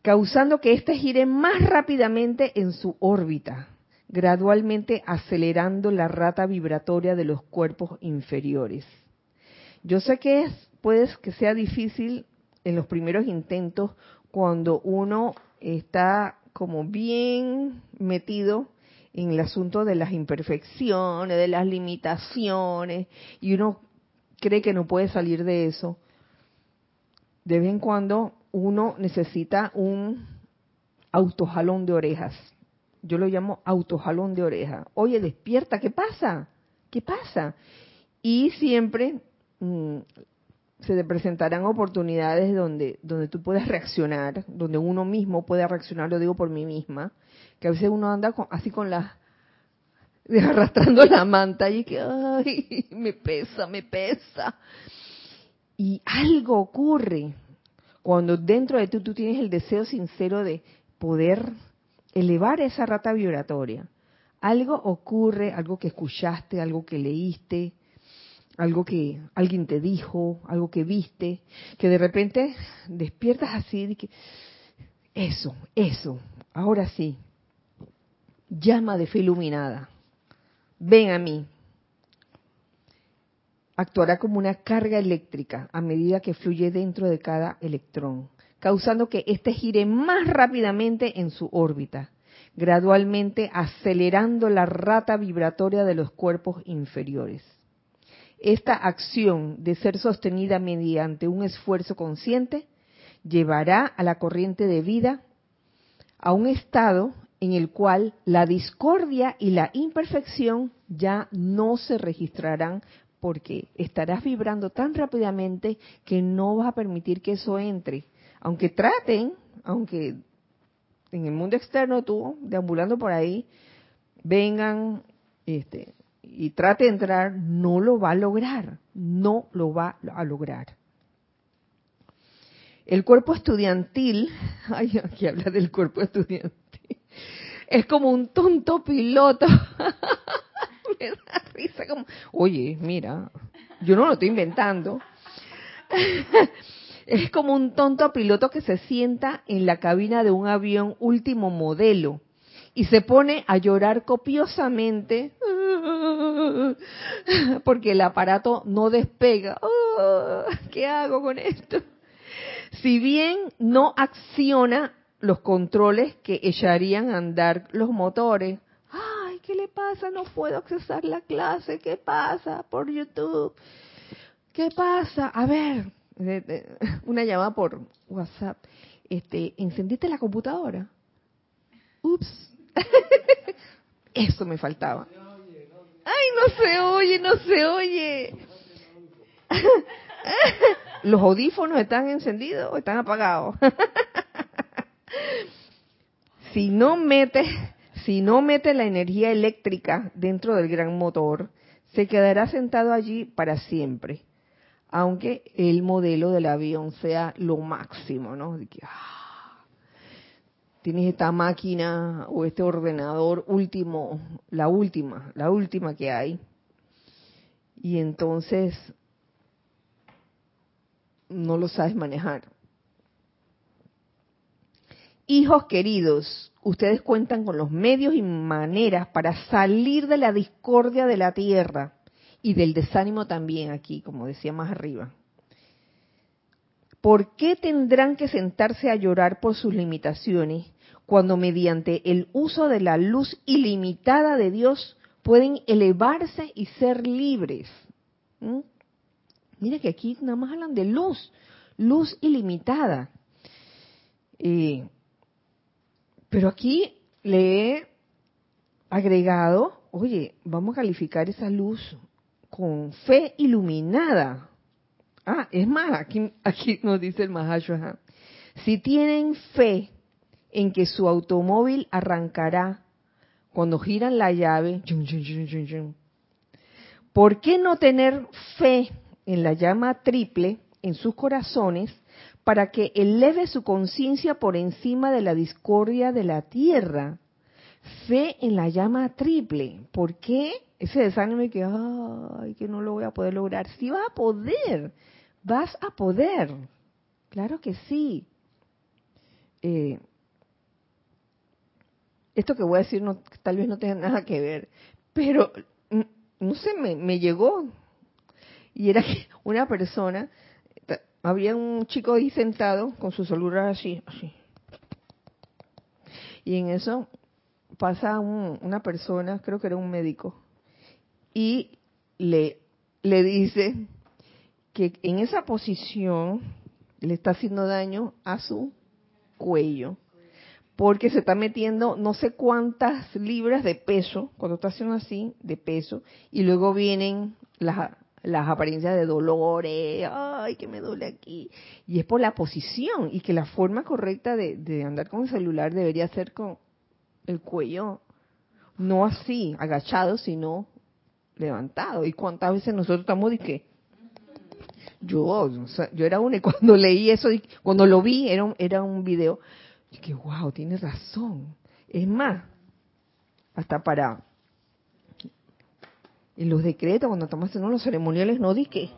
causando que éste gire más rápidamente en su órbita gradualmente acelerando la rata vibratoria de los cuerpos inferiores. Yo sé que es, puede que sea difícil en los primeros intentos cuando uno está como bien metido en el asunto de las imperfecciones, de las limitaciones, y uno cree que no puede salir de eso. De vez en cuando uno necesita un autojalón de orejas yo lo llamo autojalón de oreja. Oye, despierta, ¿qué pasa? ¿Qué pasa? Y siempre mm, se te presentarán oportunidades donde, donde tú puedes reaccionar, donde uno mismo puede reaccionar, lo digo por mí misma, que a veces uno anda así con la *laughs* arrastrando la manta y que ay, *laughs* me pesa, me pesa. Y algo ocurre cuando dentro de ti tú tienes el deseo sincero de poder elevar esa rata vibratoria. Algo ocurre, algo que escuchaste, algo que leíste, algo que alguien te dijo, algo que viste, que de repente despiertas así que eso, eso, ahora sí, llama de fe iluminada, ven a mí. Actuará como una carga eléctrica a medida que fluye dentro de cada electrón causando que éste gire más rápidamente en su órbita, gradualmente acelerando la rata vibratoria de los cuerpos inferiores. Esta acción de ser sostenida mediante un esfuerzo consciente llevará a la corriente de vida a un estado en el cual la discordia y la imperfección ya no se registrarán porque estarás vibrando tan rápidamente que no vas a permitir que eso entre aunque traten, aunque en el mundo externo tú, deambulando por ahí, vengan este, y trate de entrar, no lo va a lograr, no lo va a lograr. El cuerpo estudiantil, *laughs* ay, aquí habla del cuerpo estudiantil, es como un tonto piloto. *laughs* Me da risa como, oye, mira, yo no lo estoy inventando. *laughs* es como un tonto piloto que se sienta en la cabina de un avión último modelo y se pone a llorar copiosamente *laughs* porque el aparato no despega. ¿Qué hago con esto? Si bien no acciona los controles que echarían a andar los motores. Ay, ¿qué le pasa? No puedo accesar la clase. ¿Qué pasa por YouTube? ¿Qué pasa? A ver, *laughs* una llamada por WhatsApp. Este, ¿encendiste la computadora? Ups. *laughs* Eso me faltaba. Ay, no se oye, no se oye. *laughs* ¿Los audífonos están encendidos o están apagados? Si no mete, si no mete la energía eléctrica dentro del gran motor, se quedará sentado allí para siempre, aunque el modelo del avión sea lo máximo, ¿no? Ah, tienes esta máquina o este ordenador último, la última, la última que hay, y entonces no lo sabes manejar. Hijos queridos, ustedes cuentan con los medios y maneras para salir de la discordia de la tierra y del desánimo también aquí, como decía más arriba. ¿Por qué tendrán que sentarse a llorar por sus limitaciones cuando mediante el uso de la luz ilimitada de Dios pueden elevarse y ser libres? ¿Mm? Mira que aquí nada más hablan de luz, luz ilimitada. Eh, pero aquí le he agregado, oye, vamos a calificar esa luz con fe iluminada. Ah, es más, aquí, aquí nos dice el Mahashua, si tienen fe en que su automóvil arrancará cuando giran la llave, ¿por qué no tener fe en la llama triple en sus corazones para que eleve su conciencia por encima de la discordia de la tierra. Fe en la llama triple. ¿Por qué? Ese desánimo de que, ay, que no lo voy a poder lograr. Sí vas a poder, vas a poder. Claro que sí. Eh, esto que voy a decir no, tal vez no tenga nada que ver, pero no sé, me, me llegó. Y era que una persona había un chico ahí sentado con su celular así, así. Y en eso pasa una persona, creo que era un médico, y le, le dice que en esa posición le está haciendo daño a su cuello, porque se está metiendo no sé cuántas libras de peso, cuando está haciendo así, de peso, y luego vienen las, las apariencias de dolores, ay, que me duele aquí. Y es por la posición y que la forma correcta de, andar con el celular debería ser con el cuello, no así, agachado, sino levantado. ¿Y cuántas veces nosotros estamos de qué? Yo, yo era una y cuando leí eso, cuando lo vi, era un, era un video, dije, wow, tienes razón. Es más, hasta para en los decretos, cuando estamos haciendo los ceremoniales, no di que.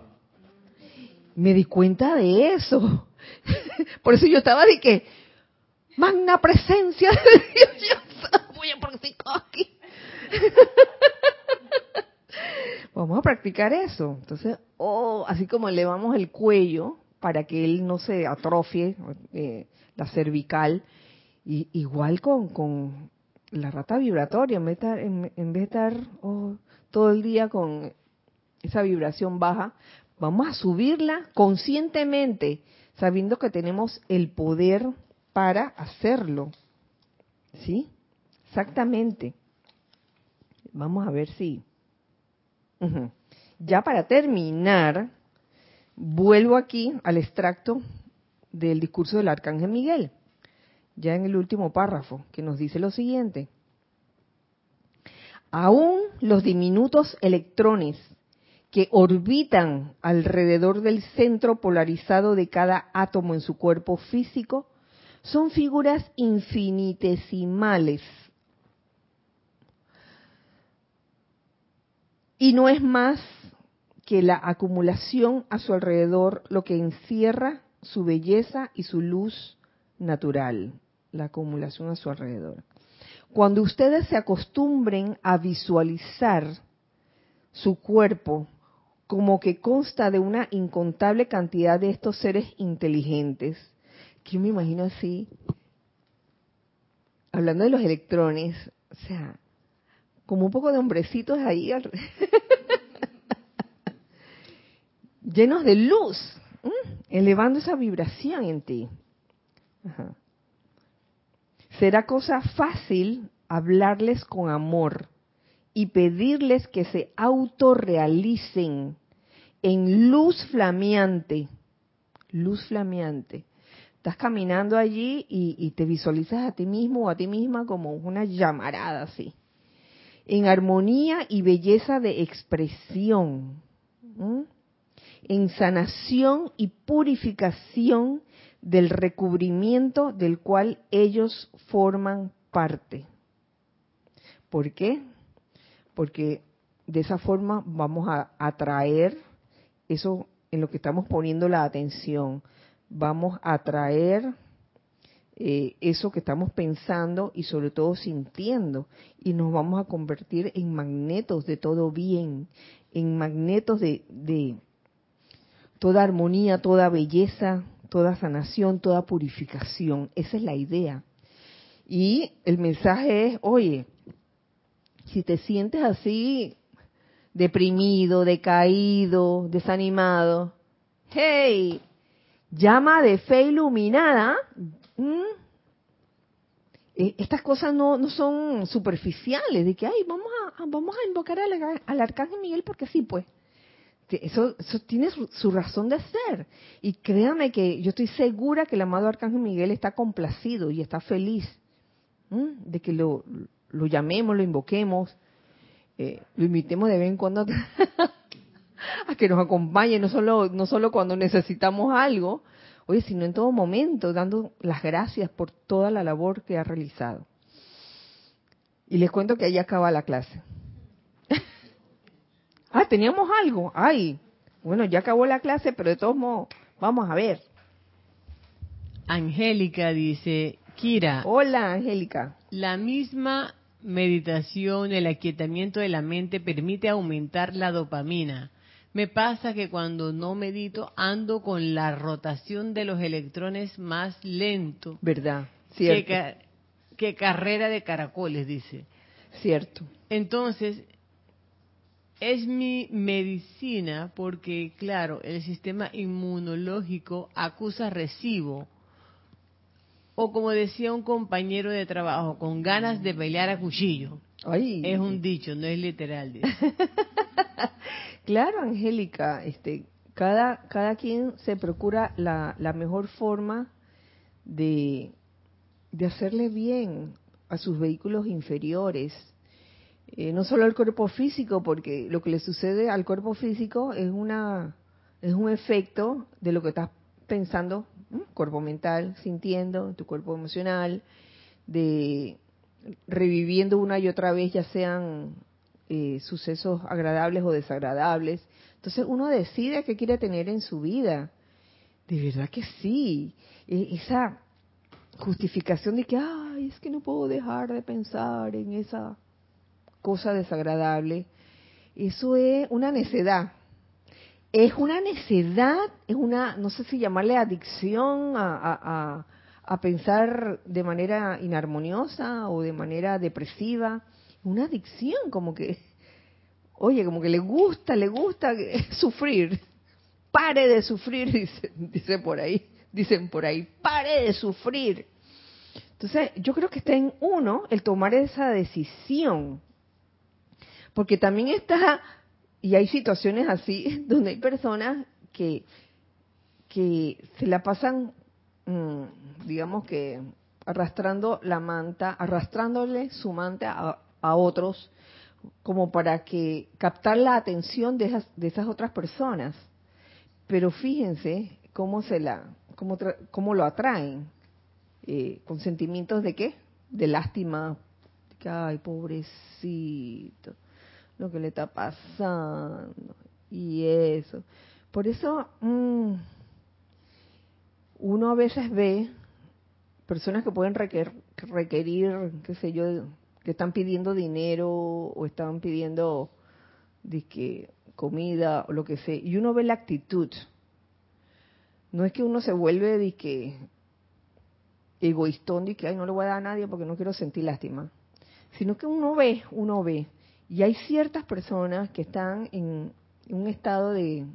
Me di cuenta de eso. *laughs* Por eso yo estaba de que, magna presencia de Dios, yo *laughs* voy a practicar aquí. *laughs* Vamos a practicar eso. Entonces, oh, así como elevamos el cuello para que él no se atrofie, eh, la cervical, y, igual con, con la rata vibratoria, en vez de estar, en, vez de estar oh, todo el día con esa vibración baja, vamos a subirla conscientemente, sabiendo que tenemos el poder para hacerlo. ¿Sí? Exactamente. Vamos a ver si. Ya para terminar, vuelvo aquí al extracto del discurso del Arcángel Miguel, ya en el último párrafo, que nos dice lo siguiente. Aún los diminutos electrones que orbitan alrededor del centro polarizado de cada átomo en su cuerpo físico son figuras infinitesimales. Y no es más que la acumulación a su alrededor lo que encierra su belleza y su luz natural, la acumulación a su alrededor. Cuando ustedes se acostumbren a visualizar su cuerpo como que consta de una incontable cantidad de estos seres inteligentes, que yo me imagino así, hablando de los electrones, o sea, como un poco de hombrecitos ahí, *laughs* llenos de luz, elevando esa vibración en ti. Será cosa fácil hablarles con amor y pedirles que se autorrealicen en luz flameante, luz flameante. Estás caminando allí y, te visualizas a ti mismo o a ti misma como una llamarada así, en armonía y belleza de expresión, en sanación y purificación del recubrimiento del cual ellos forman parte. ¿Por qué? Porque de esa forma vamos a atraer eso en lo que estamos poniendo la atención. Vamos a atraer eh, eso que estamos pensando y sobre todo sintiendo. Y nos vamos a convertir en magnetos de todo bien, en magnetos de, de toda armonía, toda belleza, toda sanación, toda purificación. Esa es la idea. Y el mensaje es, oye, si te sientes así deprimido, decaído, desanimado, hey, llama de fe iluminada. E, estas cosas no, no, son superficiales, de que, ay, vamos a, vamos a invocar al, al arcángel Miguel porque sí, pues. Eso, eso tiene su, razón de ser. Y créame que yo estoy segura que el amado Arcángel Miguel está complacido y está feliz de que lo, lo llamemos, lo invoquemos, eh, lo invitemos de vez en cuando *laughs* a que nos acompañe, no solo, no solo cuando necesitamos algo, oye, sino en todo momento, dando las gracias por toda la labor que ha realizado. Y les cuento que ahí acaba la clase. Ah, teníamos algo. Ay, bueno, ya acabó la clase, pero de todos modos, vamos a ver. Angélica dice, Kira. Hola, Angélica. La misma meditación, el aquietamiento de la mente permite aumentar la dopamina. Me pasa que cuando no medito ando con la rotación de los electrones más lento. ¿Verdad? Cierto. Que, carrera de caracoles, dice. Cierto. Entonces, es mi medicina porque, claro, el sistema inmunológico acusa recibo o como decía un compañero de trabajo, con ganas de pelear a cuchillo. Es un dicho, no es literal. *laughs* claro, Angélica, este, cada, cada quien se procura la, la mejor forma de, de hacerle bien a sus vehículos inferiores. Eh, no solo al cuerpo físico, porque lo que le sucede al cuerpo físico es una es un efecto de lo que estás pensando cuerpo mental, sintiendo, tu cuerpo emocional, de reviviendo una y otra vez, ya sean eh, sucesos agradables o desagradables. Entonces uno decide qué quiere tener en su vida. De verdad que sí. E, esa justificación de que, ay, es que no puedo dejar de pensar en esa cosa desagradable. Eso es una necedad es una necedad, es una, no sé si llamarle adicción a, pensar de manera inarmoniosa o de manera depresiva, una adicción como que, oye, como que le gusta, le gusta *laughs* sufrir, pare de sufrir, *laughs* dice, dice por ahí, dicen por ahí, pare de sufrir. Entonces, yo creo que está en uno el tomar esa decisión, porque también está y hay situaciones así *laughs* donde hay personas que, que se la pasan, mm, digamos que arrastrando la manta, arrastrándole su manta a, otros como para que captar la atención de esas, de esas otras personas. Pero fíjense cómo se la, cómo, cómo lo atraen, eh, con sentimientos de qué? De lástima, ay, pobrecito, lo que le está pasando, y eso. Por eso, mm, uno a veces ve personas que pueden requerir, requerir, qué sé yo, que están pidiendo dinero o están pidiendo comida o lo que sea, y uno ve la actitud. No es que uno se vuelve de que egoístón de que ay no le voy a dar a nadie porque no quiero sentir lástima, sino que uno ve, uno ve, y hay ciertas personas que están en un estado de,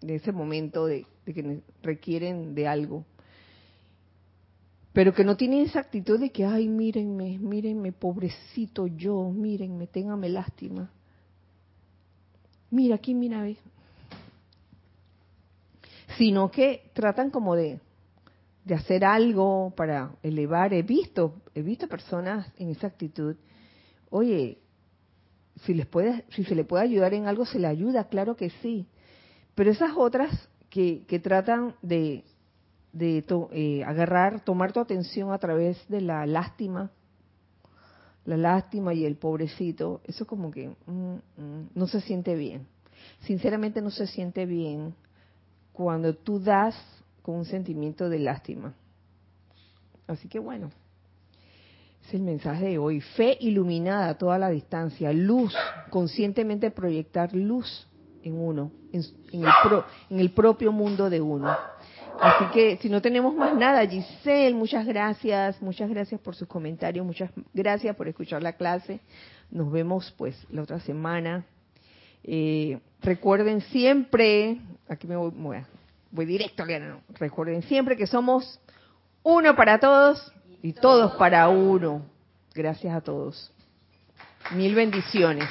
de ese momento de que requieren de algo pero que no tiene esa actitud de que, ay, mírenme, mírenme, pobrecito yo, mírenme, ténganme lástima. Mira, aquí, mira. Sino que tratan como de, de hacer algo para elevar. He visto, he visto personas en esa actitud. Oye, si les puede, si se le puede ayudar en algo, se le ayuda, claro que sí. Pero esas otras que, que tratan de, de eh, agarrar, tomar tu atención a través de la lástima, la lástima y el pobrecito, eso como que mm, mm, no se siente bien. Sinceramente no se siente bien cuando tú das con un sentimiento de lástima. Así que bueno, es el mensaje de hoy. Fe iluminada a toda la distancia, luz, conscientemente proyectar luz en uno, en, el, en el propio mundo de uno. Así que si no tenemos más nada, Giselle, muchas gracias, muchas gracias por sus comentarios, muchas gracias por escuchar la clase. Nos vemos pues la otra semana. Eh, recuerden siempre, aquí me voy, voy, directo, recuerden siempre que somos uno para todos y todos para uno. Gracias a todos. Mil bendiciones.